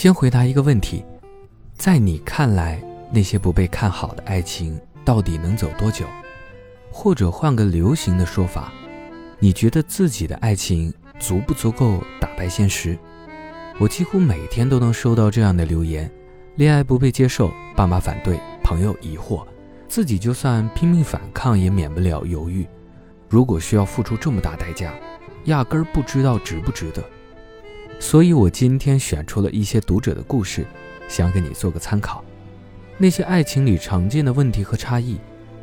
先回答一个问题：在你看来，那些不被看好的爱情到底能走多久？或者换个流行的说法，你觉得自己的爱情足不足够打败现实？我几乎每天都能收到这样的留言：恋爱不被接受，爸妈反对，朋友疑惑，自己就算拼命反抗也免不了犹豫。如果需要付出这么大代价，压根儿不知道值不值得。所以我今天选出了一些读者的故事，想给你做个参考。那些爱情里常见的问题和差异，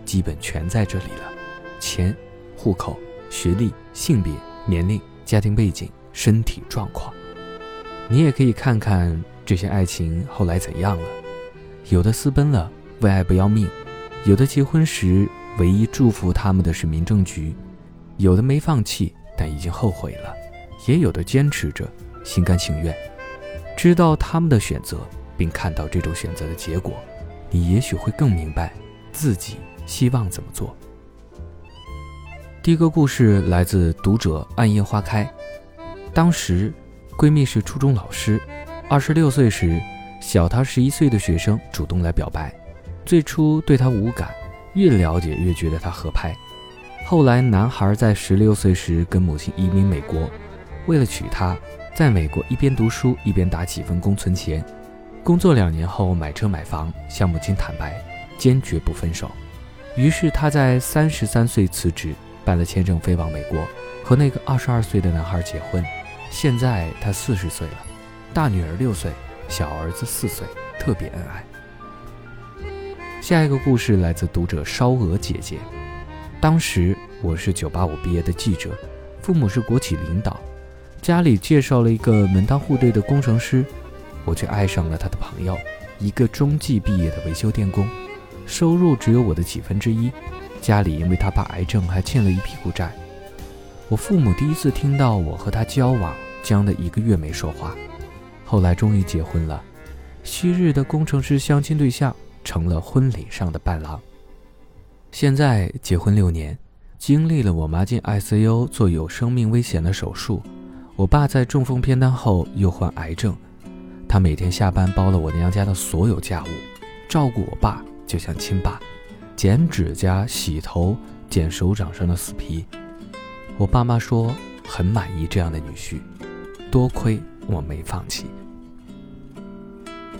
基本全在这里了：钱、户口、学历、性别、年龄、家庭背景、身体状况。你也可以看看这些爱情后来怎样了，有的私奔了，为爱不要命；有的结婚时唯一祝福他们的是民政局；有的没放弃，但已经后悔了；也有的坚持着，心甘情愿。知道他们的选择，并看到这种选择的结果，你也许会更明白自己希望怎么做。第一个故事来自读者暗夜花开，当时。闺蜜是初中老师，二十六岁时，小她十一岁的学生主动来表白。最初对她无感，越了解越觉得她合拍。后来，男孩在十六岁时跟母亲移民美国，为了娶她，在美国一边读书一边打几份工存钱。工作两年后买车买房，向母亲坦白，坚决不分手。于是他在三十三岁辞职，办了签证飞往美国，和那个二十二岁的男孩结婚。现在他四十岁了，大女儿六岁，小儿子四岁，特别恩爱。下一个故事来自读者烧鹅姐姐。当时我是九八五毕业的记者，父母是国企领导，家里介绍了一个门当户对的工程师，我却爱上了他的朋友，一个中技毕业的维修电工，收入只有我的几分之一，家里因为他爸癌症还欠了一屁股债。我父母第一次听到我和他交往，僵的一个月没说话。后来终于结婚了，昔日的工程师相亲对象成了婚礼上的伴郎。现在结婚六年，经历了我妈进 ICU 做有生命危险的手术，我爸在中风偏瘫后又患癌症。他每天下班包了我娘家的所有家务，照顾我爸就像亲爸，剪指甲、洗头、剪手掌上的死皮。我爸妈说很满意这样的女婿，多亏我没放弃。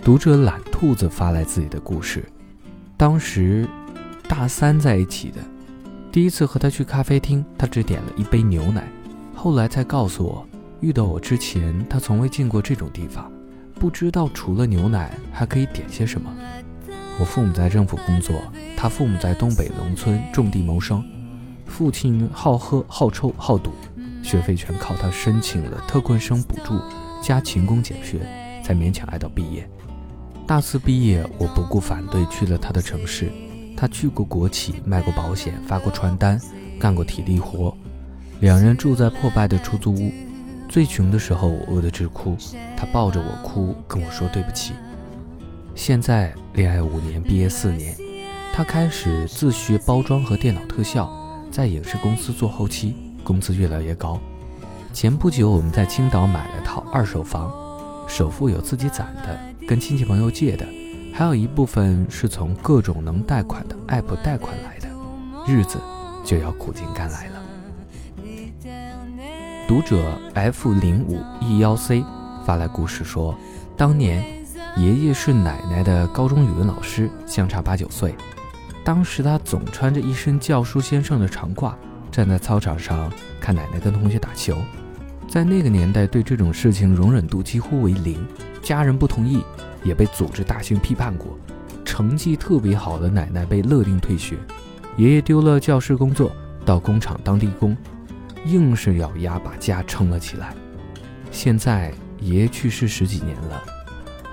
读者懒兔子发来自己的故事，当时大三在一起的，第一次和他去咖啡厅，他只点了一杯牛奶，后来才告诉我，遇到我之前他从未进过这种地方，不知道除了牛奶还可以点些什么。我父母在政府工作，他父母在东北农村种地谋生。父亲好喝好抽好赌，学费全靠他申请了特困生补助加勤工俭学，才勉强挨到毕业。大四毕业，我不顾反对去了他的城市。他去过国企，卖过保险，发过传单，干过体力活。两人住在破败的出租屋，最穷的时候我饿得直哭，他抱着我哭，跟我说对不起。现在恋爱五年，毕业四年，他开始自学包装和电脑特效。在影视公司做后期，工资越来越高。前不久，我们在青岛买了套二手房，首付有自己攒的，跟亲戚朋友借的，还有一部分是从各种能贷款的 app 贷款来的。日子就要苦尽甘来了。读者 F 零五 E 幺 C 发来故事说，当年爷爷是奶奶的高中语文老师，相差八九岁。当时他总穿着一身教书先生的长褂，站在操场上看奶奶跟同学打球。在那个年代，对这种事情容忍度几乎为零，家人不同意，也被组织大型批判过。成绩特别好的奶奶被勒令退学，爷爷丢了教师工作，到工厂当地工，硬是咬牙把家撑了起来。现在爷爷去世十几年了。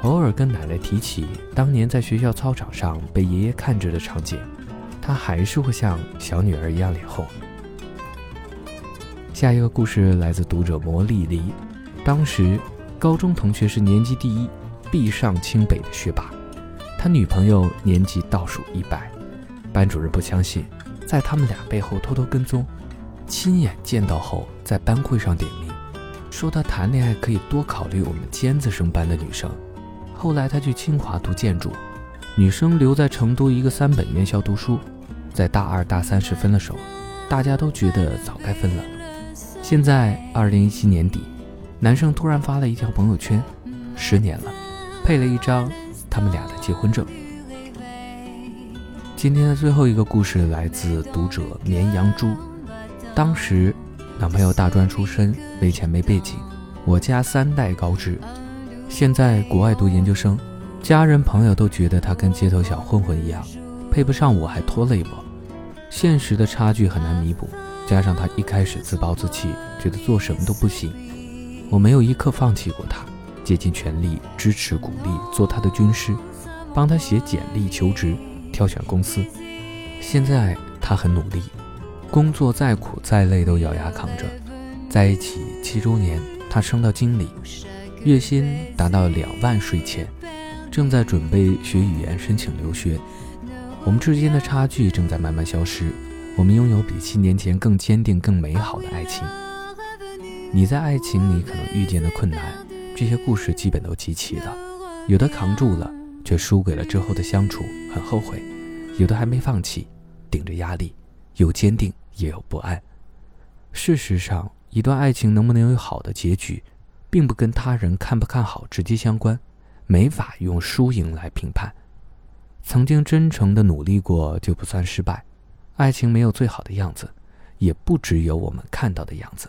偶尔跟奶奶提起当年在学校操场上被爷爷看着的场景，她还是会像小女儿一样脸红。下一个故事来自读者魔丽离，当时高中同学是年级第一，必上清北的学霸，他女朋友年级倒数一百，班主任不相信，在他们俩背后偷偷跟踪，亲眼见到后在班会上点名，说他谈恋爱可以多考虑我们尖子生班的女生。后来他去清华读建筑，女生留在成都一个三本院校读书，在大二大三时分了手，大家都觉得早该分了。现在二零一七年底，男生突然发了一条朋友圈，十年了，配了一张他们俩的结婚证。今天的最后一个故事来自读者绵羊猪，当时男朋友大专出身，没钱没背景，我家三代高知。现在国外读研究生，家人朋友都觉得他跟街头小混混一样，配不上我还拖累我。现实的差距很难弥补，加上他一开始自暴自弃，觉得做什么都不行。我没有一刻放弃过他，竭尽全力支持鼓励，做他的军师，帮他写简历求职，挑选公司。现在他很努力，工作再苦再累都咬牙扛着。在一起七周年，他升到经理。月薪达到两万税前，正在准备学语言申请留学。我们之间的差距正在慢慢消失，我们拥有比七年前更坚定、更美好的爱情。你在爱情里可能遇见的困难，这些故事基本都集齐了。有的扛住了，却输给了之后的相处，很后悔；有的还没放弃，顶着压力，有坚定也有不安。事实上，一段爱情能不能有好的结局？并不跟他人看不看好直接相关，没法用输赢来评判。曾经真诚的努力过就不算失败，爱情没有最好的样子，也不只有我们看到的样子。